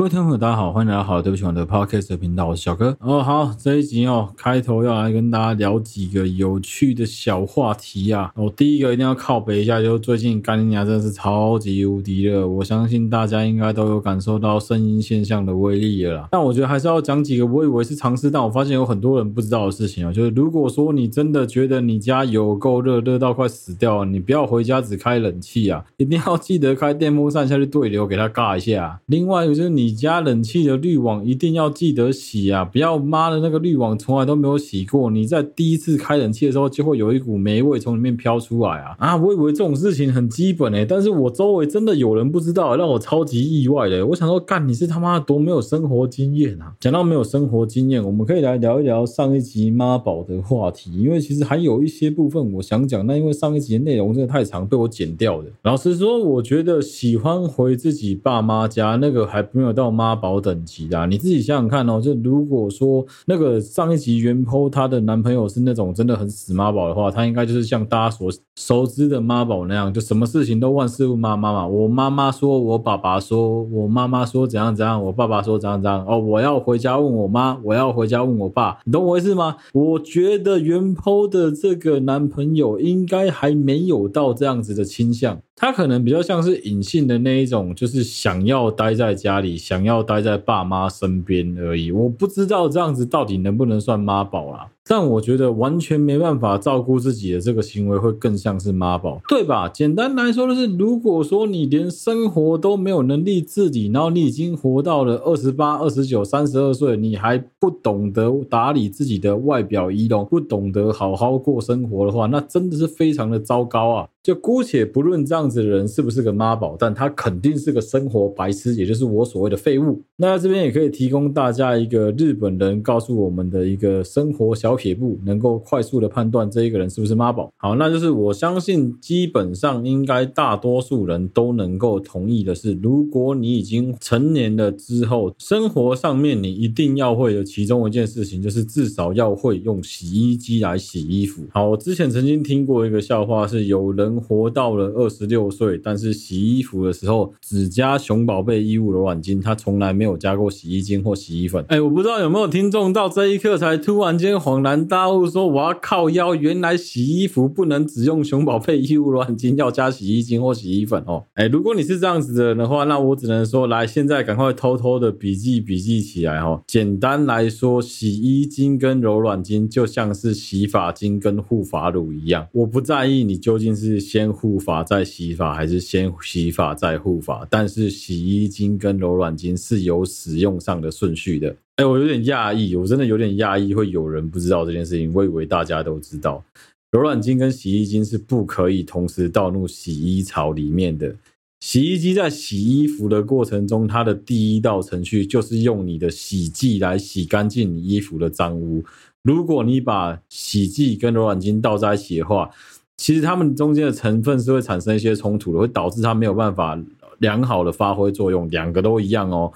各位听众朋友，大家好，欢迎来到好对不起我的 Podcast 频道，我是小哥。哦，好，这一集哦，开头要来跟大家聊几个有趣的小话题啊。我、第一个一定要靠北一下，就是最近干你娘真的是超级无敌热，我相信大家应该都有感受到声音现象的威力了啦。但我觉得还是要讲几个我以为是常识，但我发现有很多人不知道的事情啊。就是如果说你真的觉得你家有够热，热到快死掉了，你不要回家只开冷气啊，一定要记得开电风扇下去对流，给它尬一下。另外就是你。你家冷气的滤网一定要记得洗啊！不要妈的那个滤网从来都没有洗过，你在第一次开冷气的时候就会有一股霉味从里面飘出来啊！啊，我以为这种事情很基本诶、但是我周围真的有人不知道，让我超级意外的。我想说，干你是他妈多没有生活经验啊！讲到没有生活经验，我们可以来聊一聊上一集妈宝的话题，因为其实还有一些部分我想讲，那因为上一集的内容真的太长，被我剪掉的。老实说，我觉得喜欢回自己爸妈家那个还没有。到妈宝等级的，你自己想想看哦。就如果说那个上一集原剖她的男朋友是那种真的很死妈宝的话，他应该就是像大家所熟知的妈宝那样，就什么事情都万事问妈妈嘛。我妈妈说，我爸爸说，我妈妈说怎样怎样，我爸爸说怎样怎样。哦，我要回家问我妈，我要回家问我爸，你懂我意思吗？我觉得原剖的这个男朋友应该还没有到这样子的倾向。他可能比较像是隐性的那一种，就是想要待在家里，想要待在爸妈身边而已。我不知道这样子到底能不能算妈宝啊。但我觉得完全没办法照顾自己的这个行为，会更像是妈宝，对吧？简单来说就是，如果说你连生活都没有能力自理，然后你已经活到了二十八、二十九、三十二岁，你还不懂得打理自己的外表仪容，不懂得好好过生活的话，那真的是非常的糟糕啊！就姑且不论这样子的人是不是个妈宝，但他肯定是个生活白痴，也就是我所谓的废物。那这边也可以提供大家一个日本人告诉我们的一个生活小小撇步，能够快速的判断这一个人是不是妈宝。好，那就是我相信基本上应该大多数人都能够同意的是，如果你已经成年了之后，生活上面你一定要会的其中一件事情，就是至少要会用洗衣机来洗衣服。好，我之前曾经听过一个笑话，是有人活到了二十六岁，但是洗衣服的时候只加熊宝贝衣物柔软巾，他从来没有。有加过洗衣精或洗衣粉，哎，我不知道有没有听众到这一刻才突然间恍恍然大悟，说我要靠腰，原来洗衣服不能只用熊宝贝衣物软精，要加洗衣精或洗衣粉哦。哎，如果你是这样子的人的话，那我只能说，来，现在赶快偷偷的笔记笔记起来哦。简单来说，洗衣精跟柔软精就像是洗发精跟护发乳一样，我不在意你究竟是先护发再洗发，还是先洗发再护发，但是洗衣精跟柔软精是有使用上的顺序的，哎，我有点讶异，我真的有点讶异，会有人不知道这件事情。我以为大家都知道，柔软巾跟洗衣精是不可以同时倒入洗衣槽里面的。洗衣机在洗衣服的过程中，它的第一道程序就是用你的洗剂来洗干净你衣服的脏污。如果你把洗剂跟柔软巾倒在一起的话，其实它们中间的成分是会产生一些冲突的，会导致它没有办法。良好的发挥作用，两个都一样哦。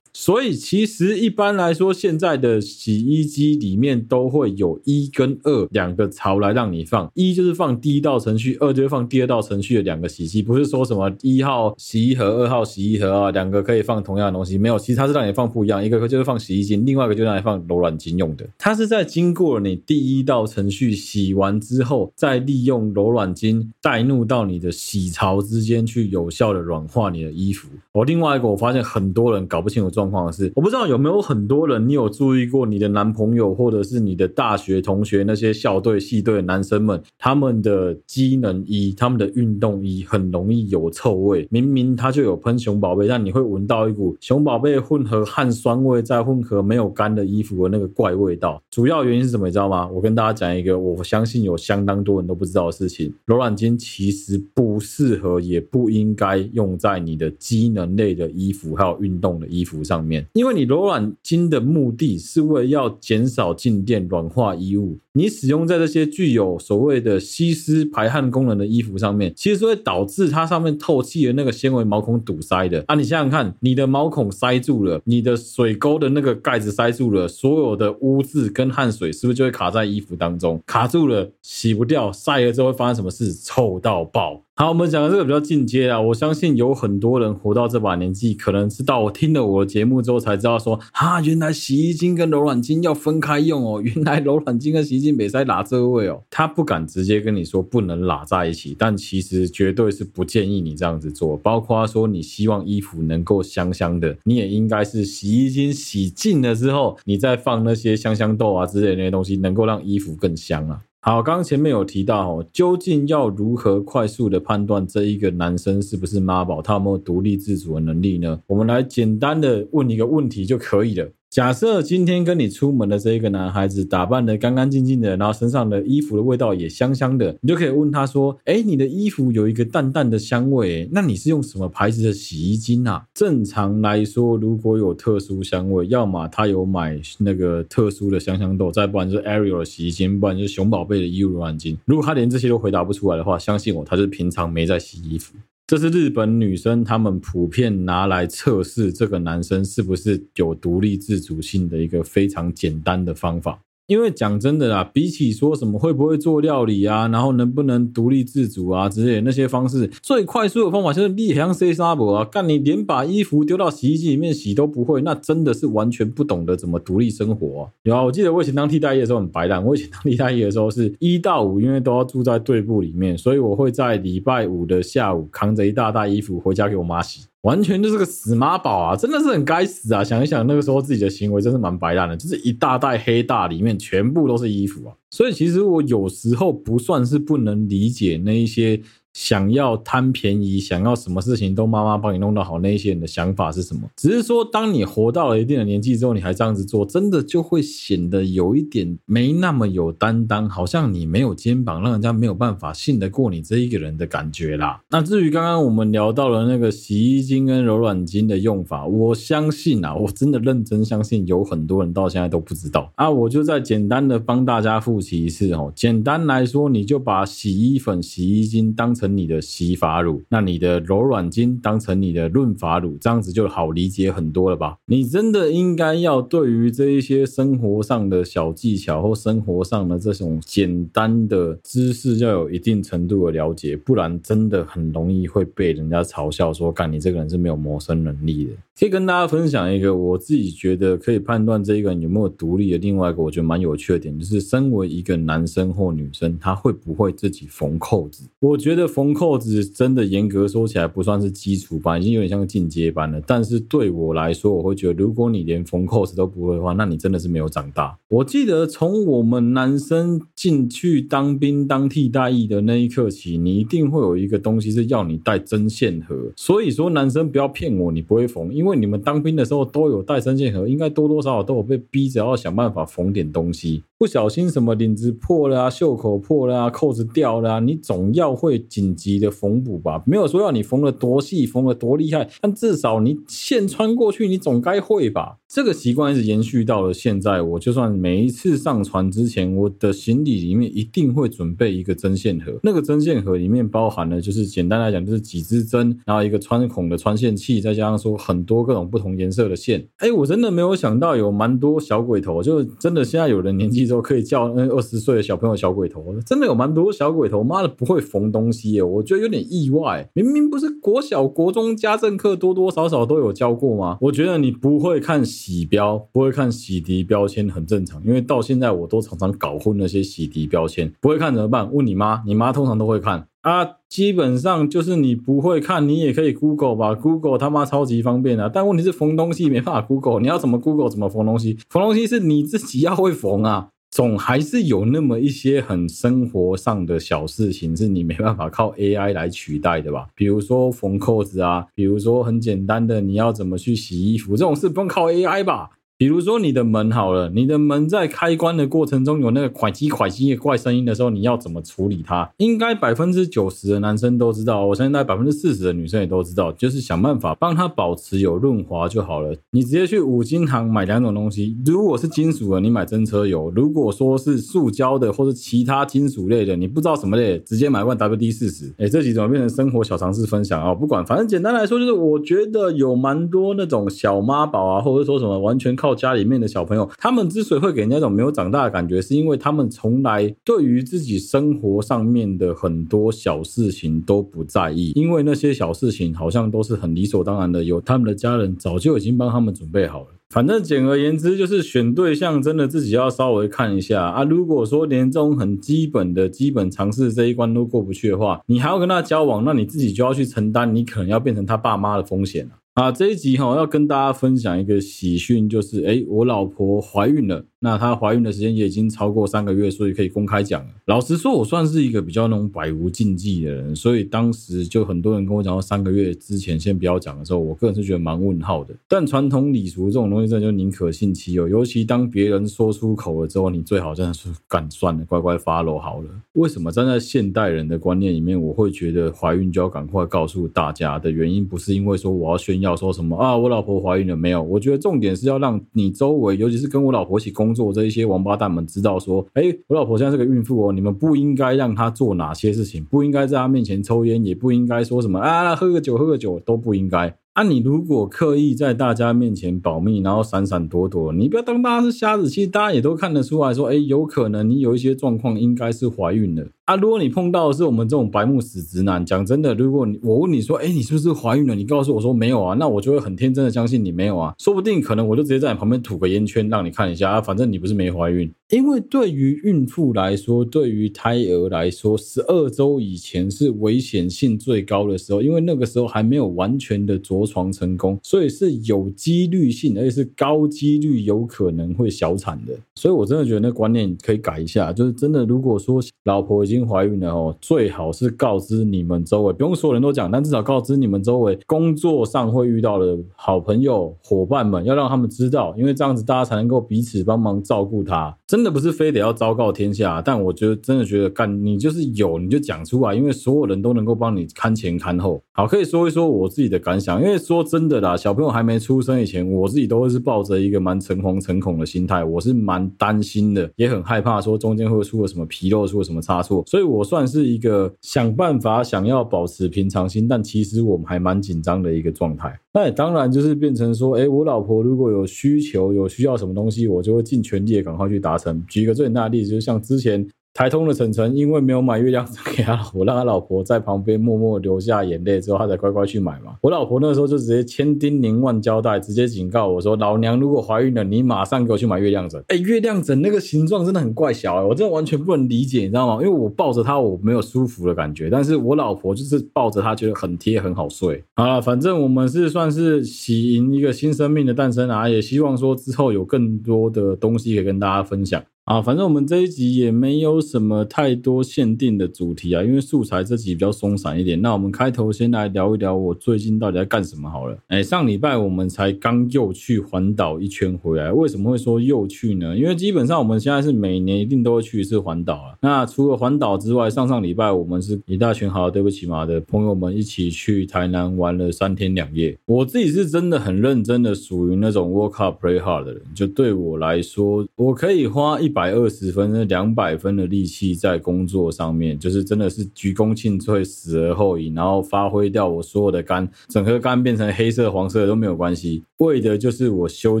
所以其实一般来说，现在的洗衣机里面都会有一跟二两个槽来让你放。一就是放第一道程序，二就是放第二道程序的两个洗衣机。不是说什么一号洗衣盒、二号洗衣盒啊，两个可以放同样的东西。没有，其实它是让你放不一样。一个就是放洗衣精，另外一个就是让你放柔软精用的。它是在经过你第一道程序洗完之后，再利用柔软精带入到你的洗槽之间去，有效的软化你的衣服。我另外一个，我发现很多人搞不清楚状况是，我不知道有没有很多人，你有注意过你的男朋友或者是你的大学同学那些校队、系队的男生们，他们的机能衣、他们的运动衣很容易有臭味。明明他就有喷熊宝贝，但你会闻到一股熊宝贝混合汗酸味，再混合没有干的衣服的那个怪味道。主要原因是什么？你知道吗？我跟大家讲一个我相信有相当多人都不知道的事情：柔软巾其实不适合，也不应该用在你的机能类的衣服还有运动的衣服上面。因为你柔软巾的目的是为了要减少静电、软化衣物。你使用在这些具有所谓的吸湿排汗功能的衣服上面，其实会导致它上面透气的那个纤维毛孔堵塞的啊！你想想看，你的毛孔塞住了，你的水沟的那个盖子塞住了，所有的污渍跟汗水是不是就会卡在衣服当中？卡住了，洗不掉，晒了之后会发生什么事？臭到爆！好，我们讲的这个比较进阶啊，我相信有很多人活到这把年纪，可能是到我听了我的节目之后才知道说，啊，原来洗衣精跟柔软精 要分开用哦，原来柔软精跟洗衣精没在拉这位哦，他不敢直接跟你说不能拉在一起，但其实绝对是不建议你这样子做，包括说你希望衣服能够香香的，你也应该是洗衣精洗净了之后，你再放那些香香豆啊之类那些东西，能够让衣服更香啊。好，刚刚前面有提到哦，究竟要如何快速的判断这一个男生是不是妈宝，他有没有独立自主的能力呢？我们来简单的问一个问题就可以了。假设今天跟你出门的这一个男孩子打扮得干干净净的，然后身上的衣服的味道也香香的，你就可以问他说：“哎，你的衣服有一个淡淡的香味，那你是用什么牌子的洗衣精啊？”正常来说，如果有特殊香味，要么他有买那个特殊的香香豆，再不然就是 Ariel 的洗衣精，不然就是熊宝贝的衣物柔软精。如果他连这些都回答不出来的话，相信我，他就是平常没在洗衣服。这是日本女生她们普遍拿来测试这个男生是不是有独立自主性的一个非常简单的方法。因为讲真的啦，比起说什么会不会做料理啊，然后能不能独立自主啊之类那些方式，最快速的方法就是立像 C 沙博啊，干你连把衣服丢到洗衣机里面洗都不会，那真的是完全不懂得怎么独立生活啊。有啊，我记得我以前当替代役的时候很白烂，我以前当替代役的时候是一到五，因为都要住在队部里面，所以我会在礼拜五的下午扛着一大袋衣服回家给我妈洗。完全就是个死妈宝啊！真的是很该死啊！想一想那个时候自己的行为，真是蛮白烂的，就是一大袋黑大里面全部都是衣服啊！所以其实我有时候不算是不能理解那一些。想要贪便宜，想要什么事情都妈妈帮你弄到好，那些人的想法是什么？只是说，当你活到了一定的年纪之后，你还这样子做，真的就会显得有一点没那么有担当，好像你没有肩膀，让人家没有办法信得过你这一个人的感觉啦。那至于刚刚我们聊到了那个洗衣精跟柔软精的用法，我相信啊，我真的认真相信有很多人到现在都不知道啊。我就再简单的帮大家复习一次哦。简单来说，你就把洗衣粉、洗衣精当成你的洗发乳，那你的柔软精当成你的润发乳，这样子就好理解很多了吧？你真的应该要对于这一些生活上的小技巧或生活上的这种简单的知识，要有一定程度的了解，不然真的很容易会被人家嘲笑说，干你这个人是没有谋生能力的。可以跟大家分享一个我自己觉得可以判断这一个人有没有独立的另外一个我觉得蛮有趣的点，就是身为一个男生或女生，他会不会自己缝扣子？我觉得。缝扣子真的严格说起来不算是基础班，已经有点像进阶班了。但是对我来说，我会觉得，如果你连缝扣子都不会的话，那你真的是没有长大。我记得从我们男生进去当兵当替代役的那一刻起，你一定会有一个东西是要你带针线盒。所以说，男生不要骗我，你不会缝，因为你们当兵的时候都有带针线盒，应该多多少少都有被逼着要想办法缝点东西。不小心什么领子破了啊，袖口破了啊，扣子掉了啊，你总要会紧急的缝补吧？没有说要你缝的多细，缝的多厉害，但至少你线穿过去，你总该会吧？这个习惯一直延续到了现在。我就算每一次上船之前，我的行李里面一定会准备一个针线盒。那个针线盒里面包含了，就是简单来讲，就是几支针，然后一个穿孔的穿线器，再加上说很多各种不同颜色的线。哎，我真的没有想到有蛮多小鬼头，就真的现在有人年纪。都可以叫那二十岁的小朋友小鬼头，真的有蛮多小鬼头，妈的不会缝东西我觉得有点意外。明明不是国小、国中家政课多多少少都有教过吗？我觉得你不会看洗标，不会看洗涤标签很正常，因为到现在我都常常搞混那些洗涤标签。不会看怎么办？问你妈，你妈通常都会看啊。基本上就是你不会看，你也可以 Google 吧，Google 他妈超级方便啊。但问题是缝东西没办法 Google，你要怎么 Google 怎么缝东西？缝东西是你自己要会缝啊。总还是有那么一些很生活上的小事情是你没办法 靠 AI 来取代的吧？比如说缝扣子啊，比如说很简单的你要怎么去洗衣服，这种事不用靠 AI 吧？比如说你的门好了，你的门在开关的过程中有那个快机快机的怪声音的时候，你要怎么处理它？应该百分之九十的男生都知道，我相信大概百分之四十的女生也都知道，就是想办法帮它保持有润滑就好了。你直接去五金行买两种东西，如果是金属的，你买真车油；如果说是塑胶的或者其他金属类的，你不知道什么类，直接买罐 WD 四十。哎，这几种变成生活小常识分享啊？不管，反正简单来说，就是我觉得有蛮多那种小妈宝啊，或者说什么完全靠。到家里面的小朋友，他们之所以会给人家一种没有长大的感觉，是因为他们从来对于自己生活上面的很多小事情都不在意，因为那些小事情好像都是很理所当然的，有他们的家人早就已经帮他们准备好了。反正简而言之，就是选对象真的自己要稍微看一下啊。如果说连这种很基本的基本常识这一关都过不去的话，你还要跟他交往，那你自己就要去承担你可能要变成他爸妈的风险了。啊，这一集哈要跟大家分享一个喜讯，就是哎，我老婆怀孕了。那她怀孕的时间也已经超过三个月，所以可以公开讲了。老实说，我算是一个比较那种百无禁忌的人，所以当时就很多人跟我讲到三个月之前先不要讲的时候，我个人是觉得蛮问号的。但传统礼俗这种东西，真的就宁可信其有，尤其当别人说出口了之后，你最好真的是敢算了，乖乖 follow 好了。为什么站在现代人的观念里面，我会觉得怀孕就要赶快告诉大家的原因，不是因为说我要炫耀说什么啊，我老婆怀孕了没有？我觉得重点是要让你周围，尤其是跟我老婆一起工工作这一些王八蛋们知道说，哎，我老婆现在是个孕妇哦，你们不应该让她做哪些事情，不应该在她面前抽烟，也不应该说什么啊，喝个酒，喝个酒都不应该。啊，你如果刻意在大家面前保密，然后闪闪躲躲，你不要当大家是瞎子，其实大家也都看得出来说，哎，有可能你有一些状况，应该是怀孕了。啊，如果你碰到的是我们这种白目死直男，讲真的，如果你我问你说，哎，你是不是怀孕了？你告诉我说没有啊，那我就会很天真的相信你没有啊，说不定可能我就直接在你旁边吐个烟圈让你看一下啊，反正你不是没怀孕。因为对于孕妇来说，对于胎儿来说，十二周以前是危险性最高的时候，因为那个时候还没有完全的着床成功，所以是有几率性，而且是高几率有可能会小产的。所以我真的觉得那观念可以改一下，就是真的，如果说老婆已经怀孕了哦，最好是告知你们周围，不用所有人都讲，但至少告知你们周围工作上会遇到的好朋友、伙伴们，要让他们知道，因为这样子大家才能够彼此帮忙照顾他。真真的不是非得要昭告天下，但我觉得真的觉得干你就是有你就讲出来，因为所有人都能够帮你看前看后。好，可以说一说我自己的感想，因为说真的啦，小朋友还没出生以前，我自己都会是抱着一个蛮诚惶诚恐的心态，我是蛮担心的，也很害怕说中间会出了什么纰漏，出了什么差错，所以。我算是一个想办法想要保持平常心，但其实我们还蛮紧张的一个状态。那当然就是变成说，哎，我老婆如果有需求、有需要什么东西，我就会尽全力的赶快去达成。举一个最大的例子，就是像之前。台通的晨晨因为没有买月亮枕给他老婆，让他老婆在旁边默默流下眼泪之后，他才乖乖去买嘛。我老婆那时候就直接千叮咛万交代，直接警告我说：“老娘如果怀孕了，你马上给我去买月亮枕。”哎，月亮枕那个形状真的很怪小，我真的完全不能理解，你知道吗？因为我抱着它，我没有舒服的感觉，但是我老婆就是抱着它，觉得很贴，很好睡。好了，反正我们是算是喜迎一个新生命的诞生啊，也希望说之后有更多的东西可以跟大家分享。啊，反正我们这一集也没有什么太多限定的主题啊，因为素材这集比较松散一点。那我们开头先来聊一聊我最近到底在干什么好了。哎，上礼拜我们才刚又去环岛一圈回来，为什么会说又去呢？因为基本上我们现在是每年一定都会去一次环岛啊。那除了环岛之外，上上礼拜我们是一大群好对不起嘛的朋友们一起去台南玩了三天两夜。我自己是真的很认真的，属于那种 work hard play hard 的人。就对我来说，我可以花一。百二十分、那两百分的力气在工作上面，就是真的是鞠躬尽瘁，死而后已，然后发挥掉我所有的肝，整颗肝变成黑色、黄色都没有关系，为的就是我休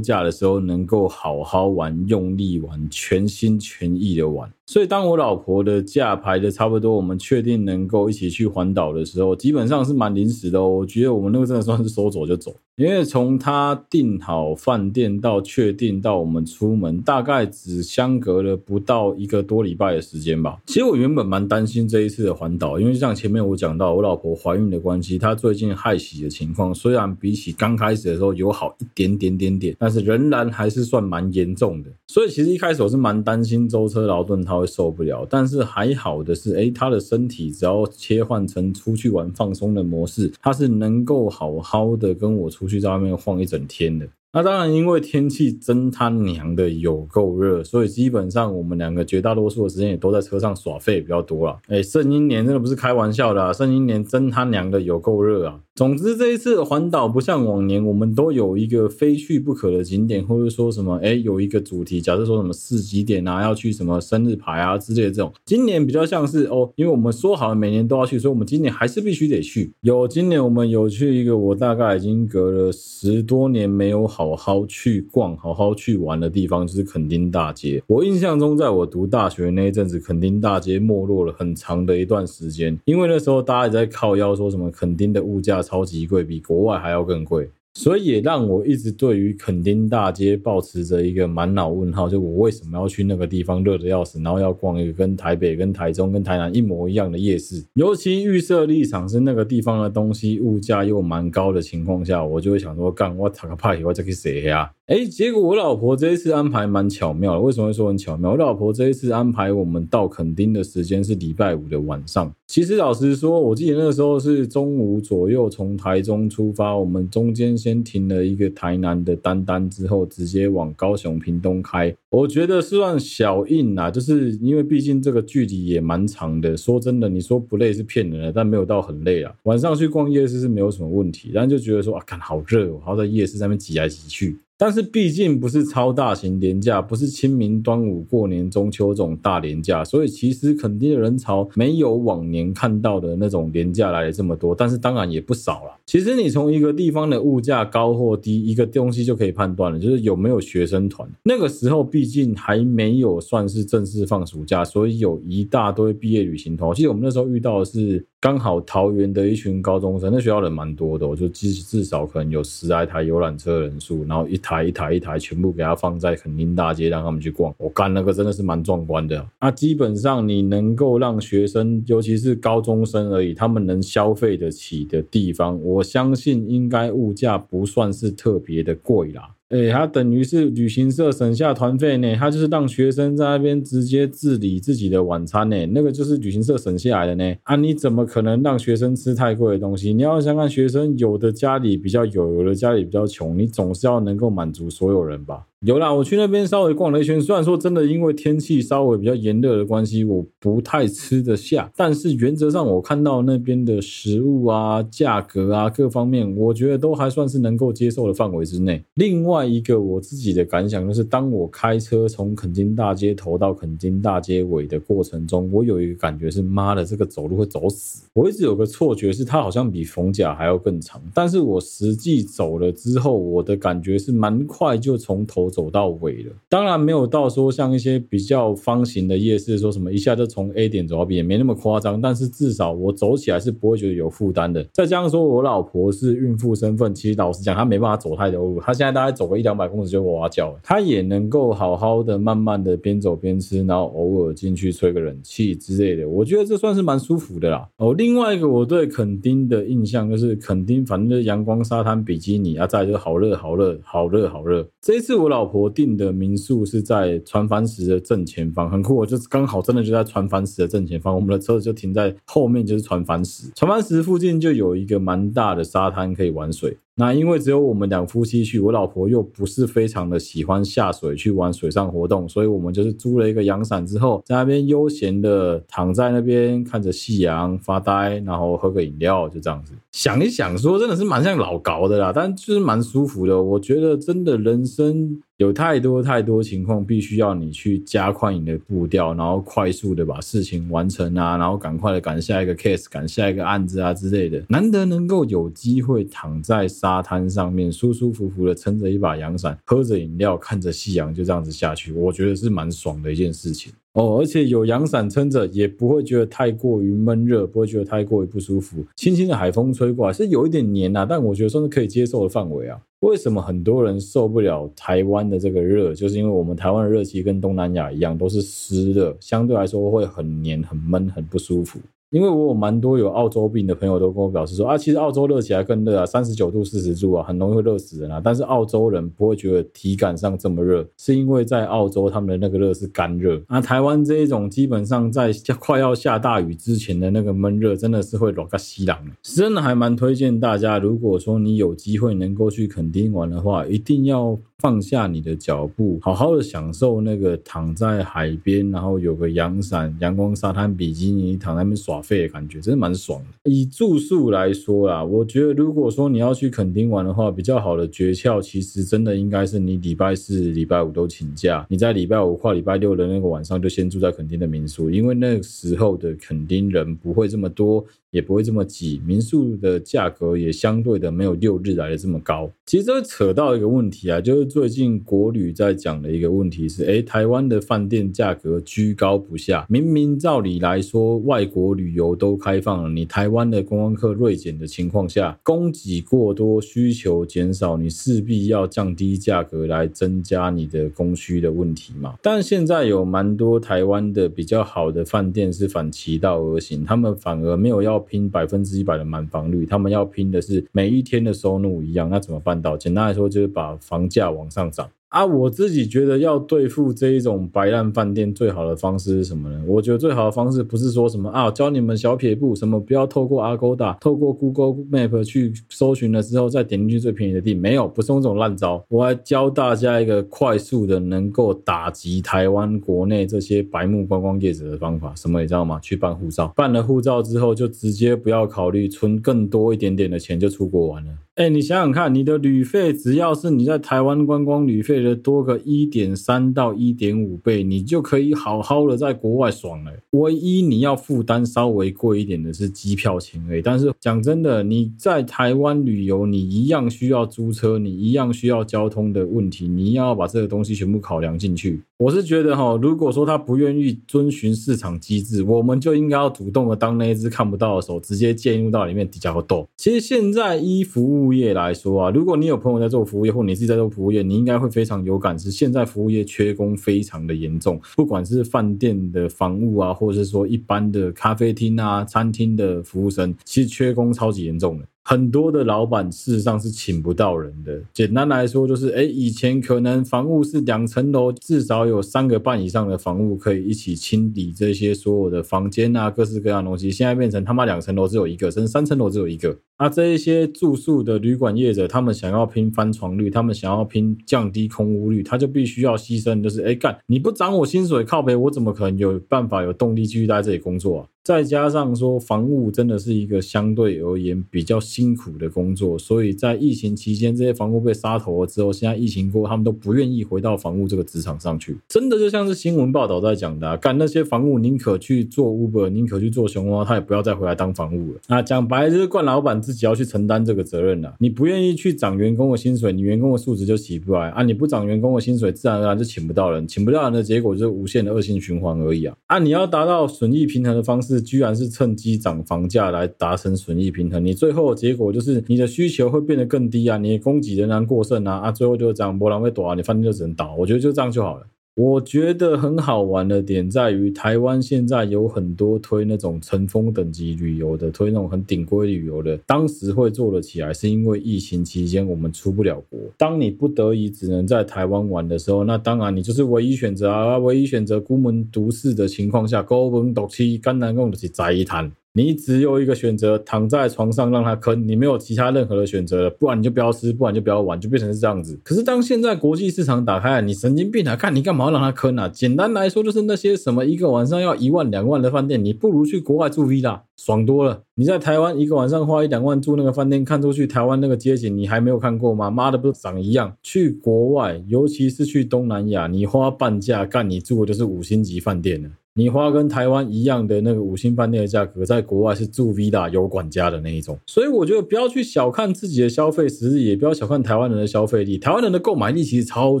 假的时候能够好好玩、用力玩、全心全意的玩。所以，当我老婆的假排的差不多，我们确定能够一起去环岛的时候，基本上是蛮临时的哦。我觉得我们那个真的算是说走就走，因为从他订好饭店到确定到我们出门，大概只相隔了不到一个多礼拜的时间吧。其实我原本蛮担心这一次的环岛，因为像前面我讲到，我老婆怀孕的关系，她最近害喜的情况虽然比起刚开始的时候有好一点点点点，但是仍然还是算蛮严重的。所以其实一开始我是蛮担心舟车劳顿她。会受不了，但是还好的是，诶，他的身体只要切换成出去玩放松的模式，他是能够好好的跟我出去在外面晃一整天的。那当然，因为天气真他娘的有够热，所以基本上我们两个绝大多数的时间也都在车上耍废比较多了。诶，圣婴年真的不是开玩笑的啊，圣婴年真他娘的有够热啊！总之，这一次环岛不像往年，我们都有一个非去不可的景点，或者说什么，哎，有一个主题，假设说什么四级点啊，要去什么生日牌啊之类的这种。今年比较像是哦，因为我们说好了每年都要去，所以我们今年还是必须得去。有今年我们有去一个我大概已经隔了十多年没有好好去逛、好好去玩的地方，就是垦丁大街。我印象中，在我读大学那一阵子，垦丁大街没落了很长的一段时间，因为那时候大家也在靠腰说什么垦丁的物价超级贵，比国外还要更贵。所以也让我一直对于垦丁大街保持着一个满脑问号，就我为什么要去那个地方，热得要死，然后要逛一个跟台北、跟台中、跟台南一模一样的夜市。尤其预设立场是那个地方的东西物价又蛮高的情况下，我就会想说，干我塔个派，我再去谁呀？哎，结果我老婆这一次安排蛮巧妙的。为什么会说很巧妙？我老婆这一次安排我们到垦丁的时间是礼拜五的晚上。其实老实说，我记得那个时候是中午左右从台中出发，我们中间先停了一个台南的丹丹，之后直接往高雄屏东开。我觉得算小硬啦，就是因为毕竟这个距离也蛮长的。说真的，你说不累是骗人的，但没有到很累啊。晚上去逛夜市是没有什么问题，但就觉得说啊，看好热哦，然后在夜市上面挤来挤去。但是毕竟不是超大型连假，不是清明、端午、过年、中秋这种大连假，所以其实肯定人潮没有往年看到的那种连假来的这么多。但是当然也不少啦。其实你从一个地方的物价高或低，一个东西就可以判断了，就是有没有学生团。那个时候毕竟还没有算是正式放暑假，所以有一大堆毕业旅行团。我记得我们那时候遇到的是。刚好桃园的一群高中生，那学校人蛮多的，我就至至少可能有十来台游览车人数，然后一台一台一台全部给他放在垦丁大街，让他们去逛。我干那个真的是蛮壮观的。那基本上你能够让学生，尤其是高中生而已，他们能消费得起的地方，我相信应该物价不算是特别的贵啦。哎，他等于是旅行社省下团费呢，他就是让学生在那边直接自理自己的晚餐呢，那个就是旅行社省下来的呢。啊，你怎么可能让学生吃太贵的东西？你要想看学生，有的家里比较有，有的家里比较穷，你总是要能够满足所有人吧。有啦，我去那边稍微逛了一圈，虽然说真的因为天气稍微比较炎热的关系，我不太吃得下，但是原则上我看到那边的食物啊、价格啊各方面，我觉得都还算是能够接受的范围之内。另外一个我自己的感想就是，当我开车从垦丁大街头到垦丁大街尾的过程中，我有一个感觉是，妈的，这个走路会走死。我一直有个错觉是，它好像比逢甲还要更长，但是我实际走了之后，我的感觉是蛮快就从头。走到尾了，当然没有到说像一些比较方形的夜市，说什么一下就从 A 点走到 B 点，没那么夸张。但是至少我走起来是不会觉得有负担的。再加上说我老婆是孕妇身份，其实老实讲，她没办法走太多路，她现在大概走个一两百公尺就哇哇叫了。她也能够好好的、慢慢的边走边吃，然后偶尔进去吹个冷气之类的。我觉得这算是蛮舒服的啦。哦，另外一个我对垦丁的印象就是垦丁反正就是阳光沙滩比基尼啊，再就是好热好热好热好热。这一次我老。老婆订的民宿是在船帆石的正前方，很酷。我就刚好真的就在船帆石的正前方，我们的车子就停在后面，就是船帆石。船帆石附近就有一个蛮大的沙滩可以玩水。那因为只有我们两夫妻去，我老婆又不是非常的喜欢下水去玩水上活动，所以我们就是租了一个阳伞之后，在那边悠闲的躺在那边看着夕阳发呆，然后喝个饮料，就这样子。想一想说，真的是蛮像老高的啦，但就是蛮舒服的。我觉得真的人生有太多太多情况，必须要你去加快你的步调，然后快速的把事情完成啊，然后赶快的赶下一个 case，赶下一个案子啊之类的。难得能够有机会躺在沙。滩上面舒舒服服的撑着一把阳伞，喝着饮料，看着夕阳，就这样子下去，我觉得是蛮爽的一件事情哦。而且有阳伞撑着，也不会觉得太过于闷热，不会觉得太过于不舒服。轻轻的海风吹过来，是有一点黏呐，但我觉得算是可以接受的范围啊。为什么很多人受不了台湾的这个热？就是因为我们台湾的热气跟东南亚一样，都是湿热，相对来说会很黏、很闷、很不舒服。因为我有蛮多有澳洲病的朋友都跟我表示说啊，其实澳洲热起来更热啊，三十九度、四十度啊，很容易会热死人啊。但是澳洲人不会觉得体感上这么热，是因为在澳洲他们的那个热是干热。那台湾这一种基本上在快要下大雨之前的那个闷热，真的是会热个稀烂。真的还蛮推荐大家，如果说你有机会能够去垦丁玩的话，一定要。放下你的脚步，好好的享受那个躺在海边，然后有个阳伞、阳光沙滩比基尼躺在那边耍费的感觉，真的蛮爽的。以住宿来说啊，我觉得如果说你要去垦丁玩的话，比较好的诀窍，其实真的应该是你礼拜四、礼拜五都请假，你在礼拜五或礼拜六的那个晚上就先住在垦丁的民宿，因为那个时候的垦丁人不会这么多，也不会这么挤，民宿的价格也相对的没有六日来的这么高。其实这扯到一个问题啊，就是最近国旅在讲的一个问题是，哎，台湾的饭店价格居高不下，明明照理来说，外国旅游都开放了，你台湾的观光客锐减的情况下，供给过多，需求减少，你势必要降低价格来增加你的供需的问题嘛。但现在有蛮多台湾的比较好的饭店是反其道而行，他们反而没有要拼百分之一百的满房率，他们要拼的是每一天的收入一样。那怎么办到？简单来说，就是把房价往上涨。啊，我自己觉得要对付这一种白烂饭店，最好的方式是什么呢？我觉得最好的方式不是说什么啊，教你们小撇步，什么不要透过 Agoda，透过 Google Map 去搜寻了之后再点进去最便宜的地，没有，不是用这种烂招。我来教大家一个快速的能够打击台湾国内这些白目观光业者的方法，什么你知道吗？去办护照，办了护照之后就直接不要考虑存更多一点点的钱就出国玩了。哎，你想想看，你的旅费只要是你在台湾观光旅费的多个一点三到一点五倍，你就可以好好的在国外爽了。唯一你要负担稍微贵一点的是机票钱而已。但是讲真的，你在台湾旅游，你一样需要租车，你一样需要交通的问题，你要把这个东西全部考量进去。我是觉得哈，如果说他不愿意遵循市场机制，我们就应该要主动的当那一只看不到的手，直接介入到里面底下和斗。其实现在依服务。服务业来说啊，如果你有朋友在做服务业，或你自己在做服务业，你应该会非常有感，是现在服务业缺工非常的严重，不管是饭店的房务啊，或者是说一般的咖啡厅啊、餐厅的服务生，其实缺工超级严重的。很多的老板事实上是请不到人的。简单来说，就是哎，以前可能房屋是两层楼，至少有三个半以上的房屋可以一起清理这些所有的房间啊，各式各样东西。现在变成他妈两层楼只有一个，甚至三层楼只有一个。那这一些住宿的旅馆业者，他们想要拼翻床率，他们想要拼降低空屋率，他就必须要牺牲，就是哎干，你不涨我薪水，靠北，我怎么可能有办法有动力继续在这里工作啊？再加上说，防务真的是一个相对而言比较辛苦的工作，所以在疫情期间，这些房务被杀头了之后，现在疫情过后，他们都不愿意回到防务这个职场上去。真的就像是新闻报道在讲的，啊，干那些房务宁可去做 Uber，宁可去做熊猫，他也不要再回来当房务了。啊讲白了就是惯老板自己要去承担这个责任了。你不愿意去涨员工的薪水，你员工的素质就起不来啊！你不涨员工的薪水，自然而然就请不到人，请不到人的结果就是无限的恶性循环而已啊！啊，你要达到损益平衡的方式。居然是趁机涨房价来达成损益平衡，你最后的结果就是你的需求会变得更低啊，你的供给仍然过剩啊，啊，最后就是这样，波浪会躲啊，你饭店就只能倒。我觉得就这样就好了。我觉得很好玩的点在于，台湾现在有很多推那种层峰等级旅游的，推那种很顶规旅游的，当时会做得起来，是因为疫情期间我们出不了国。当你不得已只能在台湾玩的时候，那当然你就是唯一选择啊，唯一选择孤门独市的情况下，孤门独起，艰难共的是在一谈。你只有一个选择，躺在床上让他坑，你没有其他任何的选择了，不然你就不要吃，不然就不要玩，就变成是这样子。可是当现在国际市场打开了，你神经病啊！看你干嘛让他坑啊？简单来说，就是那些什么一个晚上要一万两万的饭店，你不如去国外住 villa，爽多了。你在台湾一个晚上花一两万住那个饭店，看出去台湾那个街景，你还没有看过吗？妈的，不是长一样？去国外，尤其是去东南亚，你花半价干，你住的就是五星级饭店了。你花跟台湾一样的那个五星饭店的价格，在国外是住 villa 有管家的那一种，所以我觉得不要去小看自己的消费实力，也不要小看台湾人的消费力。台湾人的购买力其实超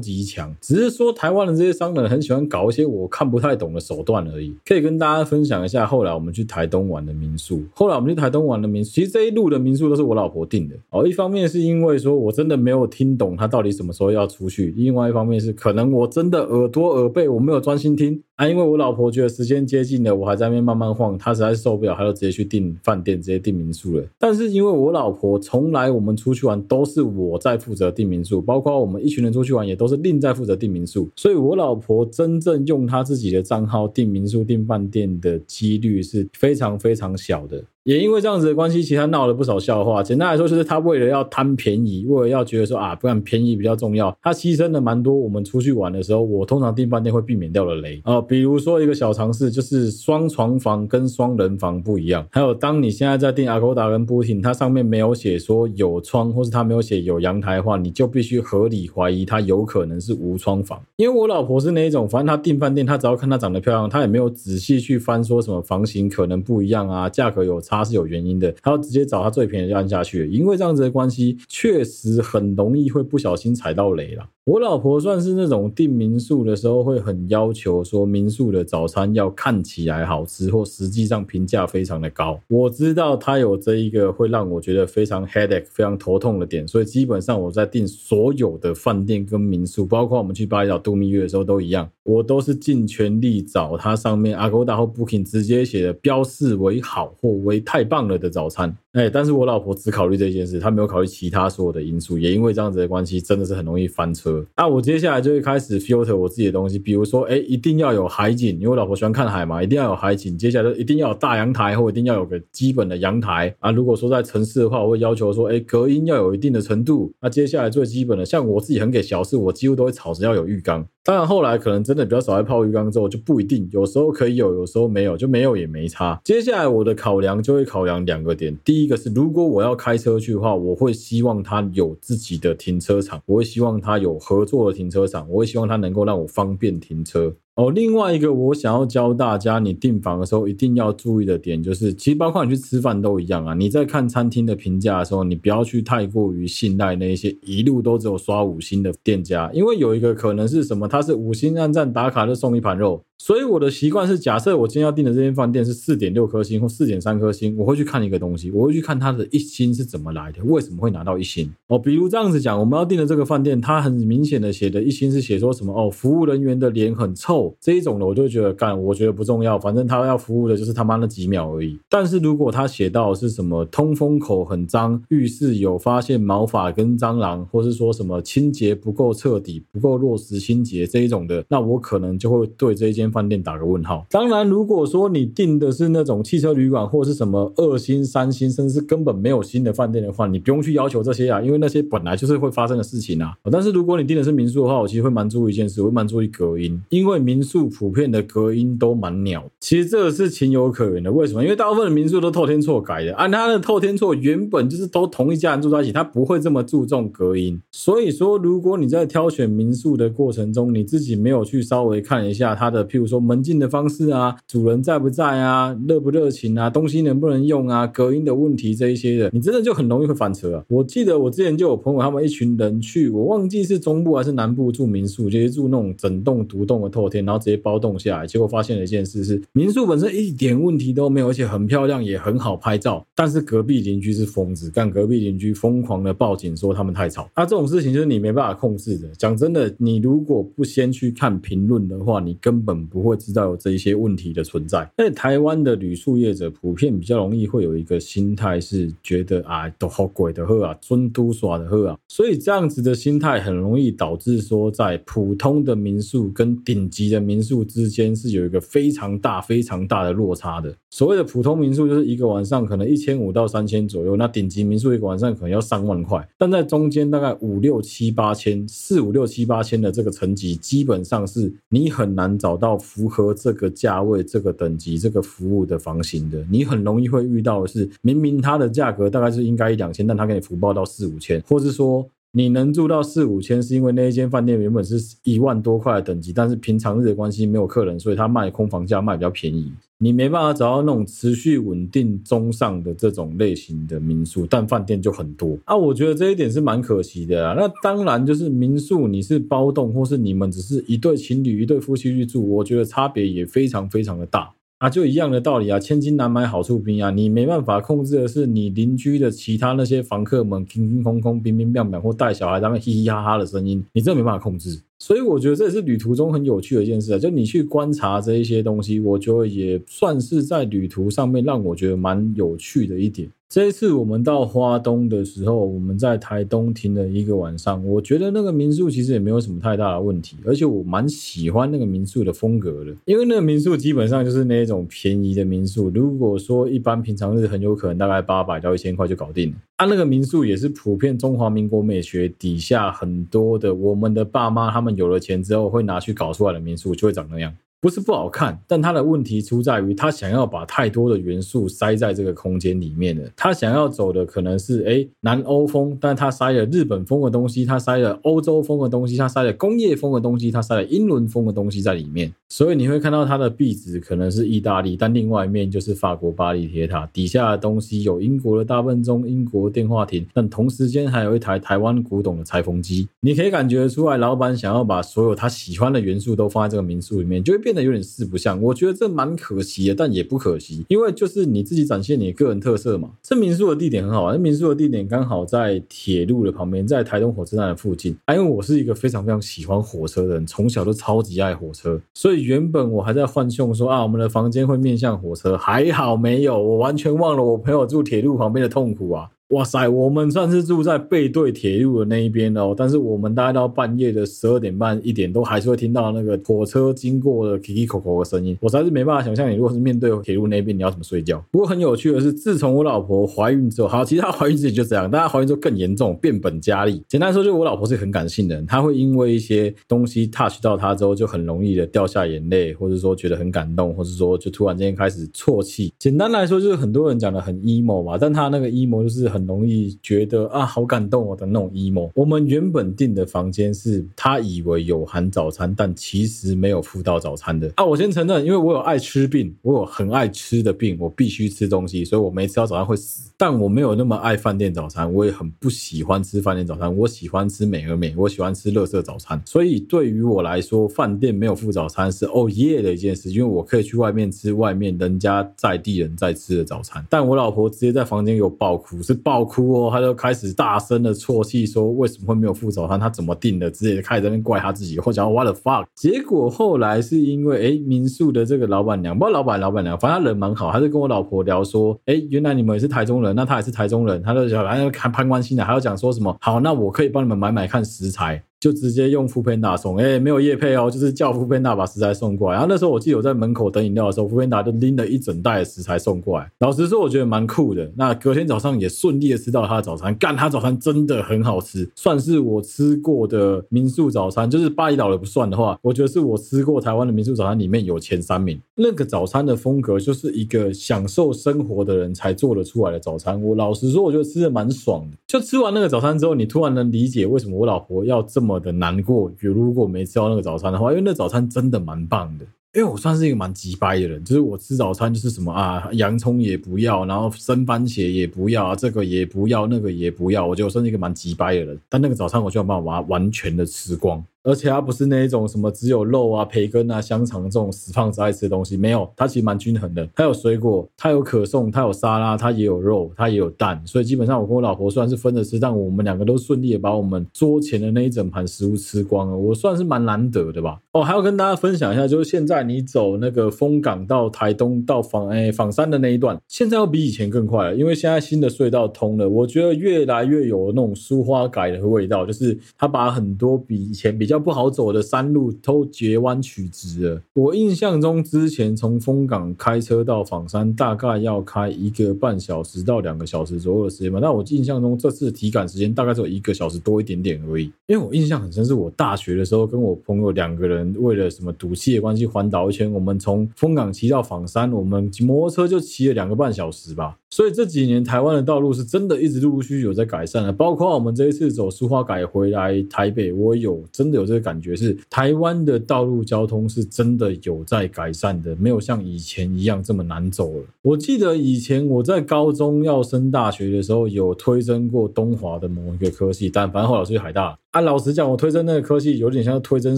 级强，只是说台湾的这些商人很喜欢搞一些我看不太懂的手段而已。可以跟大家分享一下，后来我们去台东玩的民宿。后来我们去台东玩的民宿，其实这一路的民宿都是我老婆订的。哦，一方面是因为说我真的没有听懂他到底什么时候要出去，另外一方面是可能我真的耳朵耳背，我没有专心听。啊，因为我老婆觉得时间接近了，我还在那边慢慢晃，她实在受不了，她就直接去订饭店，直接订民宿了。但是因为我老婆从来我们出去玩都是我在负责订民宿，包括我们一群人出去玩也都是另在负责订民宿，所以我老婆真正用她自己的账号订民宿、订饭店的几率是非常非常小的。也因为这样子的关系，其实他闹了不少笑话。简单来说，就是他为了要贪便宜，为了要觉得说啊，不然便宜比较重要，他牺牲了蛮多。我们出去玩的时候，我通常订饭店会避免掉的雷啊、呃，比如说一个小常识，就是双床房跟双人房不一样。还有，当你现在在订 Agoda 跟 Booking，它上面没有写说有窗，或是它没有写有阳台的话，你就必须合理怀疑它有可能是无窗房。因为我老婆是那一种，反正她订饭店，她只要看她长得漂亮，她也没有仔细去翻说什么房型可能不一样啊，价格有差。差是有原因的，他要直接找他最便宜的按下去，因为这样子的关系，确实很容易会不小心踩到雷了。我老婆算是那种订民宿的时候会很要求说民宿的早餐要看起来好吃，或实际上评价非常的高。我知道她有这一个会让我觉得非常 headache、非常头痛的点，所以基本上我在订所有的饭店跟民宿，包括我们去巴厘岛度蜜月的时候都一样，我都是尽全力找它上面 Agoda 或 Booking 直接写的标示为好或为太棒了的早餐。哎，但是我老婆只考虑这件事，她没有考虑其他所有的因素，也因为这样子的关系，真的是很容易翻车。那我接下来就会开始 filter 我自己的东西，比如说，哎，一定要有海景，因为我老婆喜欢看海嘛，一定要有海景。接下来就一定要有大阳台，或一定要有个基本的阳台啊。如果说在城市的话，我会要求说，哎，隔音要有一定的程度。那接下来最基本的，像我自己很给小事，我几乎都会吵着要有浴缸。当然后来可能真的比较少在泡浴缸之后，就不一定，有时候可以有，有时候没有，就没有也没差。接下来我的考量就会考量两个点，第一个是如果我要开车去的话，我会希望他有自己的停车场，我会希望他有合作的停车场，我会希望他能够让我方便停车。哦，另外一个我想要教大家，你订房的时候一定要注意的点就是，其实包括你去吃饭都一样啊。你在看餐厅的评价的时候，你不要去太过于信赖那一些一路都只有刷五星的店家，因为有一个可能是什么，他是五星按赞打卡就送一盘肉。所以我的习惯是，假设我今天要订的这间饭店是四点六颗星或四点三颗星，我会去看一个东西，我会去看它的一星是怎么来的，为什么会拿到一星？哦，比如这样子讲，我们要订的这个饭店，它很明显的写的一星是写说什么哦，服务人员的脸很臭这一种的，我就觉得干，我觉得不重要，反正他要服务的就是他妈那几秒而已。但是如果他写到是什么通风口很脏，浴室有发现毛发跟蟑螂，或是说什么清洁不够彻底、不够落实清洁这一种的，那我可能就会对这一间。饭店打个问号。当然，如果说你订的是那种汽车旅馆或是什么二星、三星，甚至根本没有星的饭店的话，你不用去要求这些啊，因为那些本来就是会发生的事情啊。但是如果你订的是民宿的话，我其实会蛮注意一件事，我会蛮注意隔音，因为民民宿普遍的隔音都蛮鸟。其实这个是情有可原的，为什么？因为大部分的民宿都透天厝改的，按、它的透天厝原本就是都同一家人住在一起，他不会这么注重隔音。所以说，如果你在挑选民宿的过程中，你自己没有去稍微看一下它的，譬如说门禁的方式啊，主人在不在啊，热不热情啊，东西能不能用啊，隔音的问题这一些的，你真的就很容易会翻车啊。我记得我之前就有朋友他们一群人去，我忘记是中部还是南部住民宿，就是住那种整栋独栋的透天，然后直接包栋下来，结果发现了一件事是，民宿本身一点问题都没有，而且很漂亮，也很好拍照，但是隔壁邻居是疯子，干隔壁邻居疯狂的报警说他们太吵。那、啊、这种事情就是你没办法控制的。讲真的，你如果不先去看评论的话，你根本不会。知道有这一些问题的存在，在台湾的旅宿业者普遍比较容易会有一个心态，是觉得啊，都好贵的喝啊，尊都耍的喝啊，所以这样子的心态很容易导致说，在普通的民宿跟顶级的民宿之间是有一个非常大、非常大的落差的。所谓的普通民宿就是一个晚上可能一千五到三千左右，那顶级民宿一个晚上可能要上万块，但在中间大概五六七八千、四五六七八千的这个层级，基本上是你很难找到符合。这个价位、这个等级、这个服务的房型的，你很容易会遇到的是，明明它的价格大概是应该一两千，但他给你福报到四五千，或是说你能住到四五千，是因为那一间饭店原本是一万多块的等级，但是平常日的关系没有客人，所以他卖空房价卖比较便宜。你没办法找到那种持续稳定中上的这种类型的民宿，但饭店就很多啊。我觉得这一点是蛮可惜的啊。那当然就是民宿，你是包栋，或是你们只是一对情侣、一对夫妻去住，我觉得差别也非常非常的大啊。就一样的道理啊，千金难买好处兵啊。你没办法控制的是你邻居的其他那些房客们，空空空空、乒乒乓乓，或带小孩他们嘻嘻哈哈的声音，你真的没办法控制。所以我觉得这也是旅途中很有趣的一件事啊，就你去观察这一些东西，我觉得也算是在旅途上面让我觉得蛮有趣的一点。这一次我们到花东的时候，我们在台东停了一个晚上，我觉得那个民宿其实也没有什么太大的问题，而且我蛮喜欢那个民宿的风格的，因为那个民宿基本上就是那种便宜的民宿，如果说一般平常日很有可能大概八百到一千块就搞定了。啊，那个民宿也是普遍中华民国美学底下很多的我们的爸妈他们。有了钱之后会拿去搞出来的民宿就会长那样。不是不好看，但它的问题出在于它想要把太多的元素塞在这个空间里面了。它想要走的可能是诶南欧风，但它塞了日本风的东西，它塞了欧洲风的东西，它塞了工业风的东西，它塞了英伦风的东西在里面。所以你会看到它的壁纸可能是意大利，但另外一面就是法国巴黎铁塔，底下的东西有英国的大笨钟、英国电话亭，但同时间还有一台台湾古董的裁缝机。你可以感觉出来，老板想要把所有他喜欢的元素都放在这个民宿里面，就会变得有点四不像。我觉得这蛮可惜的，但也不可惜，因为就是你自己展现你个人特色嘛。这民宿的地点很好啊，这民宿的地点刚好在铁路的旁边，在台东火车站的附近。啊，因为我是一个非常非常喜欢火车的人，从小都超级爱火车，所以原本我还在幻想说啊，我们的房间会面向火车，还好没有，我完全忘了我朋友住铁路旁边的痛苦啊。哇塞，我们算是住在背对铁路的那一边哦，但是我们大概到半夜的十二点半、一点都还是会听到那个火车经过的 Kiki 口口的声音。我实在是没办法想象，你如果是面对铁路那边，你要怎么睡觉？不过很有趣的是，自从我老婆怀孕之后，好，其实她怀孕之前就这样，但她怀孕之后更严重，变本加厉。简单说，就是我老婆是很感性的，她会因为一些东西 touch 到她之后，就很容易的掉下眼泪，或者说觉得很感动，或者说就突然间开始啜泣。简单来说，就是很多人讲的很 emo 嘛，但她那个 emo 就是很。很容易觉得啊，好感动哦的那种 emo。我们原本订的房间是他以为有含早餐，但其实没有附到早餐的啊。我先承认，因为我有爱吃病，我有很爱吃的病，我必须吃东西，所以我没吃到早餐会死。但我没有那么爱饭店早餐，我也很不喜欢吃饭店早餐。我喜欢吃美而美，我喜欢吃乐色早餐。所以对于我来说，饭店没有附早餐是哦耶的一件事，因为我可以去外面吃外面人家在地人在吃的早餐。但我老婆直接在房间给我爆哭，是。爆哭哦，他就开始大声的啜泣，说为什么会没有副早餐？他怎么定的？直接开始在那边怪他自己，或者讲 what the fuck。结果后来是因为，哎，民宿的这个老板娘，不知道老板老板娘，反正他人蛮好，他就跟我老婆聊说，哎，原来你们也是台中人，那他也是台中人，他就想，反正看攀关心的，还要讲说什么，好，那我可以帮你们买买看食材。就直接用 foodpanda 送，哎、没有叶配哦，就是叫 foodpanda 把食材送过来。然后那时候我记得我在门口等饮料的时候 foodpanda 就拎了一整袋的食材送过来。老实说，我觉得蛮酷的。那隔天早上也顺利的吃到他的早餐，干他早餐真的很好吃，算是我吃过的民宿早餐，就是巴厘岛的不算的话，我觉得是我吃过台湾的民宿早餐里面有前三名。那个早餐的风格就是一个享受生活的人才做得出来的早餐。我老实说，我觉得吃的蛮爽的。就吃完那个早餐之后，你突然能理解为什么我老婆要这么。么的难过，如如果没吃到那个早餐的话，因为那早餐真的蛮棒的。因为我算是一个蛮机掰的人，就是我吃早餐就是什么啊，洋葱也不要，然后生番茄也不要，这个也不要，那个也不要，我觉得我算是一个蛮机掰的人。但那个早餐我就要把它完全的吃光。而且它不是那一种什么只有肉啊、培根啊、香肠这种死胖子爱吃的东西，没有，它其实蛮均衡的。它有水果，它有可颂，它有沙拉，它也有肉，它也有蛋。所以基本上我跟我老婆虽然是分着吃，但我们两个都顺利的把我们桌前的那一整盘食物吃光了。我算是蛮难得的吧。哦，还要跟大家分享一下，就是现在你走那个枫港到台东到枋哎枋山的那一段，现在要比以前更快了，因为现在新的隧道通了，我觉得越来越有那种苏花改的味道，就是它把很多比以前比比较不好走的山路都截弯曲直了。我印象中，之前从枫港开车到枋山大概要开一个半小时到两个小时左右的时间吧。那我印象中这次体感时间大概只有一个小时多一点点而已。因为我印象很深，是我大学的时候跟我朋友两个人为了什么赌气的关系环岛一圈，我们从枫港骑到枋山，我们摩托车就骑了两个半小时吧。所以这几年台湾的道路是真的一直陆陆续续有在改善的，包括我们这一次走苏花改回来台北，我有真的有这个感觉，是台湾的道路交通是真的有在改善的，没有像以前一样这么难走了。我记得以前我在高中要升大学的时候，有推甄过东华的某一个科系，但反正后来去海大。啊，老实讲，我推甄那个科系有点像推甄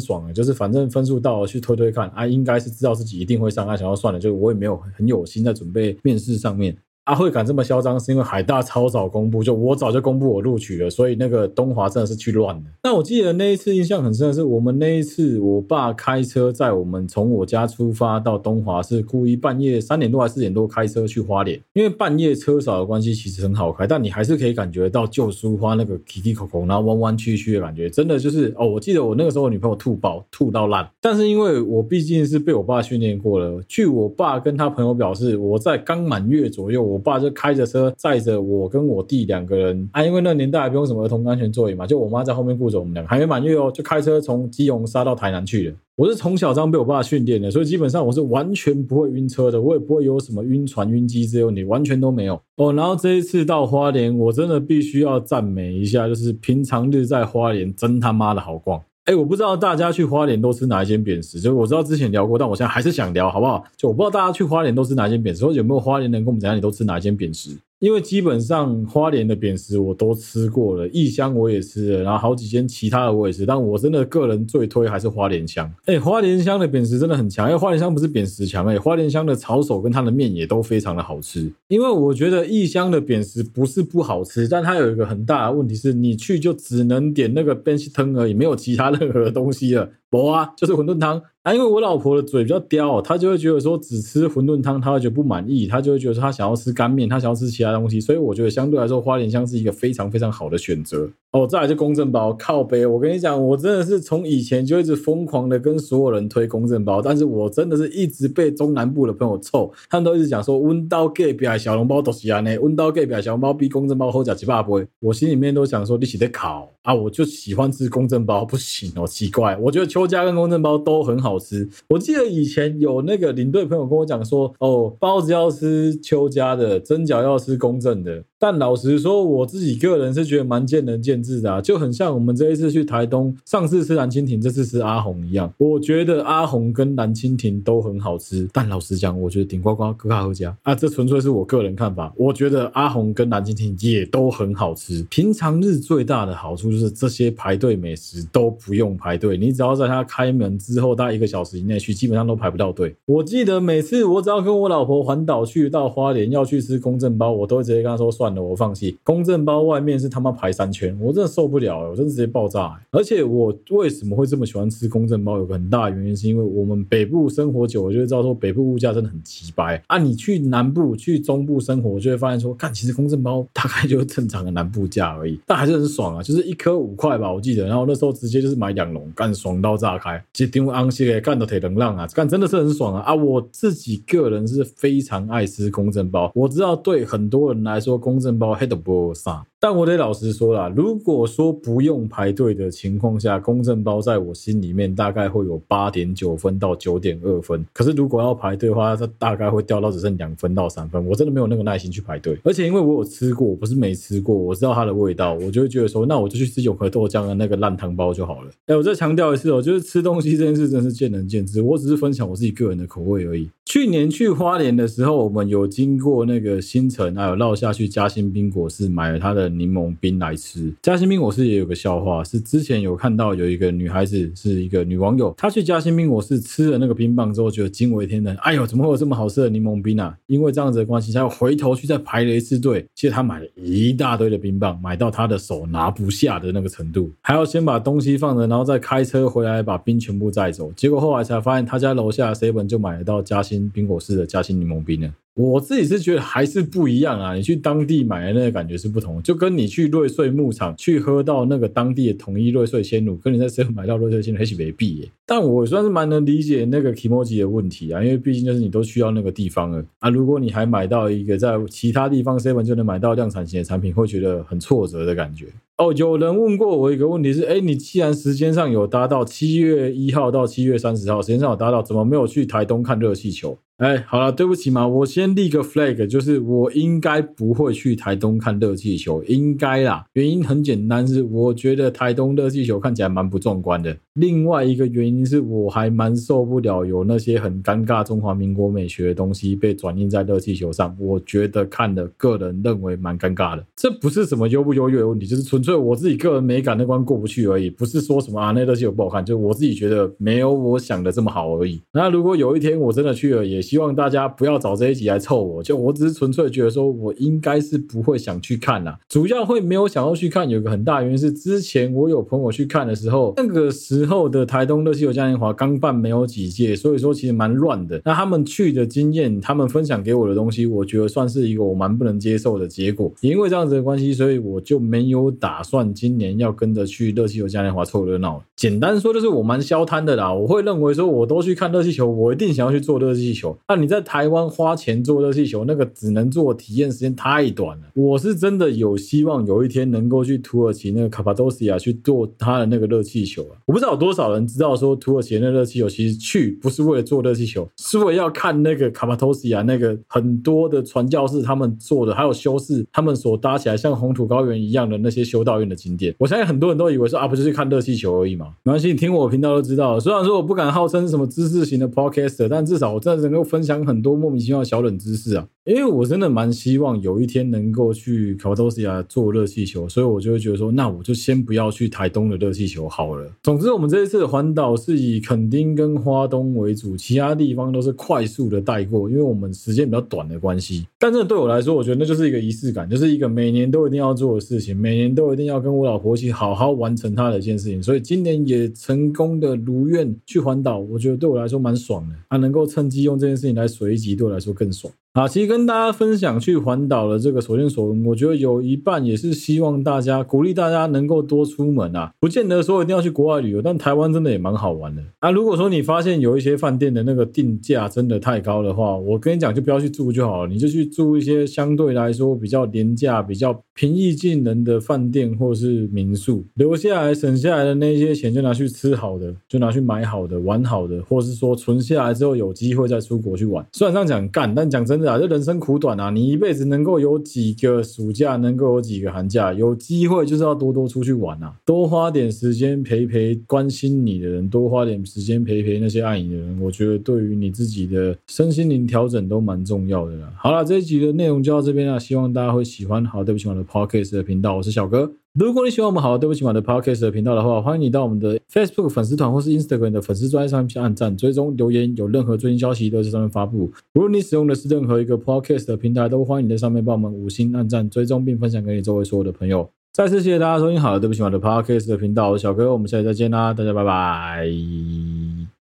爽了，就是反正分数到了去推推看，啊，应该是知道自己一定会上岸，想要算了，就我也没有很有心在准备面试上面。他会敢这么嚣张，是因为海大超早公布，就我早就公布我录取了，所以那个东华真的是去乱了。那我记得那一次印象很深的是，我们那一次我爸开车载我们从我家出发到东华，是故意半夜三点多还是四点多开车去花莲，因为半夜车少的关系，其实很好开，但你还是可以感觉到旧书花那个起起口口，然后弯弯曲曲的感觉，真的就是哦，我记得我那个时候我女朋友吐爆吐到烂，但是因为我毕竟是被我爸训练过了，据我爸跟他朋友表示，我在刚满月左右，我我爸就开着车载着我跟我弟两个人啊，因为那年代还不用什么儿童安全座椅嘛，就我妈在后面顾着我们两个，还没满月哦，就开车从基隆杀到台南去了。我是从小这样被我爸训练的，所以基本上我是完全不会晕车的，我也不会有什么晕船、晕机这些问题，完全都没有哦。然后这一次到花莲，我真的必须要赞美一下，就是平常日在花莲真他妈的好逛。哎，我不知道大家去花莲都吃哪一间扁食，就我知道之前聊过，但我现在还是想聊，好不好？就我不知道大家去花莲都吃哪一间扁食，或者有没有花莲人跟我们讲你都吃哪一间扁食？因为基本上花莲的扁食我都吃过了，义乡我也吃了，然后好几间其他的我也吃，但我真的个人最推还是花莲香。哎，花莲香的扁食真的很强，因为花莲香不是扁食强，哎，花莲香的炒手跟它的面也都非常的好吃。因为我觉得义乡的扁食不是不好吃，但它有一个很大的问题是，你去就只能点那个扁食汤而已，没有其他任何东西了。不啊，就是馄饨汤啊。因为我老婆的嘴比较刁，她就会觉得说只吃馄饨汤，她会觉得不满意，她就会觉得说她想要吃干面，她想要吃其他东西。所以我觉得相对来说，花莲乡是一个非常非常好的选择。哦，再来就公正包靠背，我跟你讲，我真的是从以前就一直疯狂的跟所有人推公正包，但是我真的是一直被中南部的朋友臭，他们都一直讲说温刀 gay 比小笼包都是安呢，温刀 gay 比小笼包比公正包好吃几百倍。我心里面都想说你是在考啊，我就喜欢吃公正包，不行哦，奇怪，我觉得邱家跟公正包都很好吃。我记得以前有那个领队朋友跟我讲说，哦，包子要吃邱家的，蒸饺要吃公正的。但老实说，我自己个人是觉得蛮见仁见智的啊，就很像我们这一次去台东，上次吃蓝蜻蜓，这次吃阿红一样。我觉得阿红跟蓝蜻蜓都很好吃，但老实讲，我觉得顶呱呱、哥卡和家啊，这纯粹是我个人看法。我觉得阿红跟蓝蜻蜓也都很好吃。平常日最大的好处就是这些排队美食都不用排队，你只要在它开门之后大概一个小时以内去，基本上都排不到队。我记得每次我只要跟我老婆环岛去到花莲要去吃公正包，我都会直接跟她说算。我放弃，公正包外面是他妈排三圈，我真的受不了，我真的直接爆炸。而且我为什么会这么喜欢吃公正包？有个很大的原因是因为我们北部生活久，我就会知道说北部物价真的很奇掰啊。你去南部、去中部生活，就会发现说，看其实公正包大概就是正常的南部价而已，但还是很爽啊，就是一颗五块吧，我记得。然后那时候直接就是买两笼，干爽到炸开，其实挺昂些的，干都铁能浪啊，干真的是很爽啊啊！我自己个人是非常爱吃公正包，我知道对很多人来说，公证包黑的不杀。但我得老实说啦，如果说不用排队的情况下，公证包在我心里面大概会有八点九分到九点二分。可是如果要排队的话，它大概会掉到只剩两分到三分。我真的没有那个耐心去排队。而且因为我有吃过，我不是没吃过，我知道它的味道，我就会觉得说，那我就去吃永和豆浆的那个烂汤包就好了。哎，我再强调一次哦，就是吃东西这件事真是见仁见智，我只是分享我自己个人的口味而已。去年去花莲的时候，我们有经过那个新城，还有绕下去嘉兴冰果室买了它的。柠檬冰来吃，嘉兴冰果室也有个笑话，是之前有看到有一个女孩子，是一个女网友，她去嘉兴冰果室吃了那个冰棒之后，觉得惊为天人，哎呦，怎么会有这么好吃的柠檬冰啊？因为这样子的关系，她又回头去再排了一次队，其实她买了一大堆的冰棒，买到她的手拿不下的那个程度，还要先把东西放着，然后再开车回来把冰全部载走，结果后来才发现，她家楼下 seven 就买得到嘉兴冰果式的夹心柠檬冰呢。我自己是觉得还是不一样啊！你去当地买的那个感觉是不同，就跟你去瑞穗牧场去喝到那个当地的统一瑞穗鲜乳，跟你在 seven 买到瑞穗鲜乳还是没比。但我算是蛮能理解那个 kimochi 的问题啊，因为毕竟就是你都去到那个地方了啊。如果你还买到一个在其他地方 seven 就能买到量产型的产品，会觉得很挫折的感觉。哦，有人问过我一个问题是，哎，你既然时间上有搭到七月一号到七月三十号，时间上有搭到，怎么没有去台东看热气球？哎，好了，对不起嘛，我先立个 flag，就是我应该不会去台东看热气球，应该啦。原因很简单，是我觉得台东热气球看起来蛮不壮观的。另外一个原因是我还蛮受不了有那些很尴尬中华民国美学的东西被转印在热气球上，我觉得看的个人认为蛮尴尬的。这不是什么优不优越的问题，就是纯粹我自己个人美感那关过不去而已，不是说什么啊那热气球不好看，就我自己觉得没有我想的这么好而已。那如果有一天我真的去了，也。希望大家不要找这一集来凑我，就我只是纯粹觉得说，我应该是不会想去看啦。主要会没有想要去看，有个很大原因是，之前我有朋友去看的时候，那个时候的台东热气球嘉年华刚办没有几届，所以说其实蛮乱的。那他们去的经验，他们分享给我的东西，我觉得算是一个我蛮不能接受的结果。也因为这样子的关系，所以我就没有打算今年要跟着去热气球嘉年华凑热闹。简单说就是我蛮消贪的啦。我会认为说，我都去看热气球，我一定想要去做热气球。那你在台湾花钱做热气球，那个只能做体验时间太短了。我是真的有希望有一天能够去土耳其那个卡帕多西亚去做他的那个热气球啊。我不知道有多少人知道说土耳其那热气球其实去不是为了做热气球，是为了要看那个卡帕托西亚那个很多的传教士他们做的，还有修士他们所搭起来像红土高原一样的那些修道院的景点。我相信很多人都以为说啊，不就是看热气球而已嘛？没关系，你听我频道都知道。虽然说我不敢号称是什么知识型的 podcaster，但至少我真的能够分享很多莫名其妙的小冷知识啊。因为我真的蛮希望有一天能够去卡帕托西亚做热气球，所以我就会觉得说，那我就先不要去台东的热气球好了。总之，我们这一次的环岛是以垦丁跟花东为主，其他地方都是快速的带过，因为我们时间比较短的关系。但这对我来说，我觉得那就是一个仪式感，就是一个每年都一定要做的事情，每年都一定要跟我老婆一起好好完成它的一件事情。所以今年也成功的如愿去环岛，我觉得对我来说蛮爽的。啊，能够趁机用这件事情来随集，对我来说更爽。啊，其实跟大家分享去环岛的这个所见所闻，我觉得有一半也是希望大家鼓励大家能够多出门啊，不见得说一定要去国外旅游，但台湾真的也蛮好玩的啊。如果说你发现有一些饭店的那个定价真的太高的话，我跟你讲，就不要去住就好了，你就去住一些相对来说比较廉价、比较平易近人的饭店或是民宿，留下来省下来的那些钱就拿去吃好的，就拿去买好的、玩好的，或是说存下来之后有机会再出国去玩。虽然这样讲干，但讲真。真的，这人生苦短啊！你一辈子能够有几个暑假，能够有几个寒假，有机会就是要多多出去玩啊，多花点时间陪陪关心你的人，多花点时间陪陪那些爱你的人。我觉得对于你自己的身心灵调整都蛮重要的啦。好了，这一集的内容就到这边了，希望大家会喜欢。好，对不起，我的 Podcast 的频道，我是小哥。如果你喜欢我们好，对不起，我的 Podcast 的频道的话，欢迎你到我们的 Facebook 粉丝团或是 Instagram 的粉丝专页上面去按赞、追踪、留言，有任何最新消息都在上面发布。无论你使用的是任何一个 Podcast 的平台，都欢迎你在上面帮我们五星按赞、追踪并分享给你周围所有的朋友。再次谢谢大家收听好，对不起，我的 Podcast 的频道，我是小哥，我们下期再见啦，大家拜拜。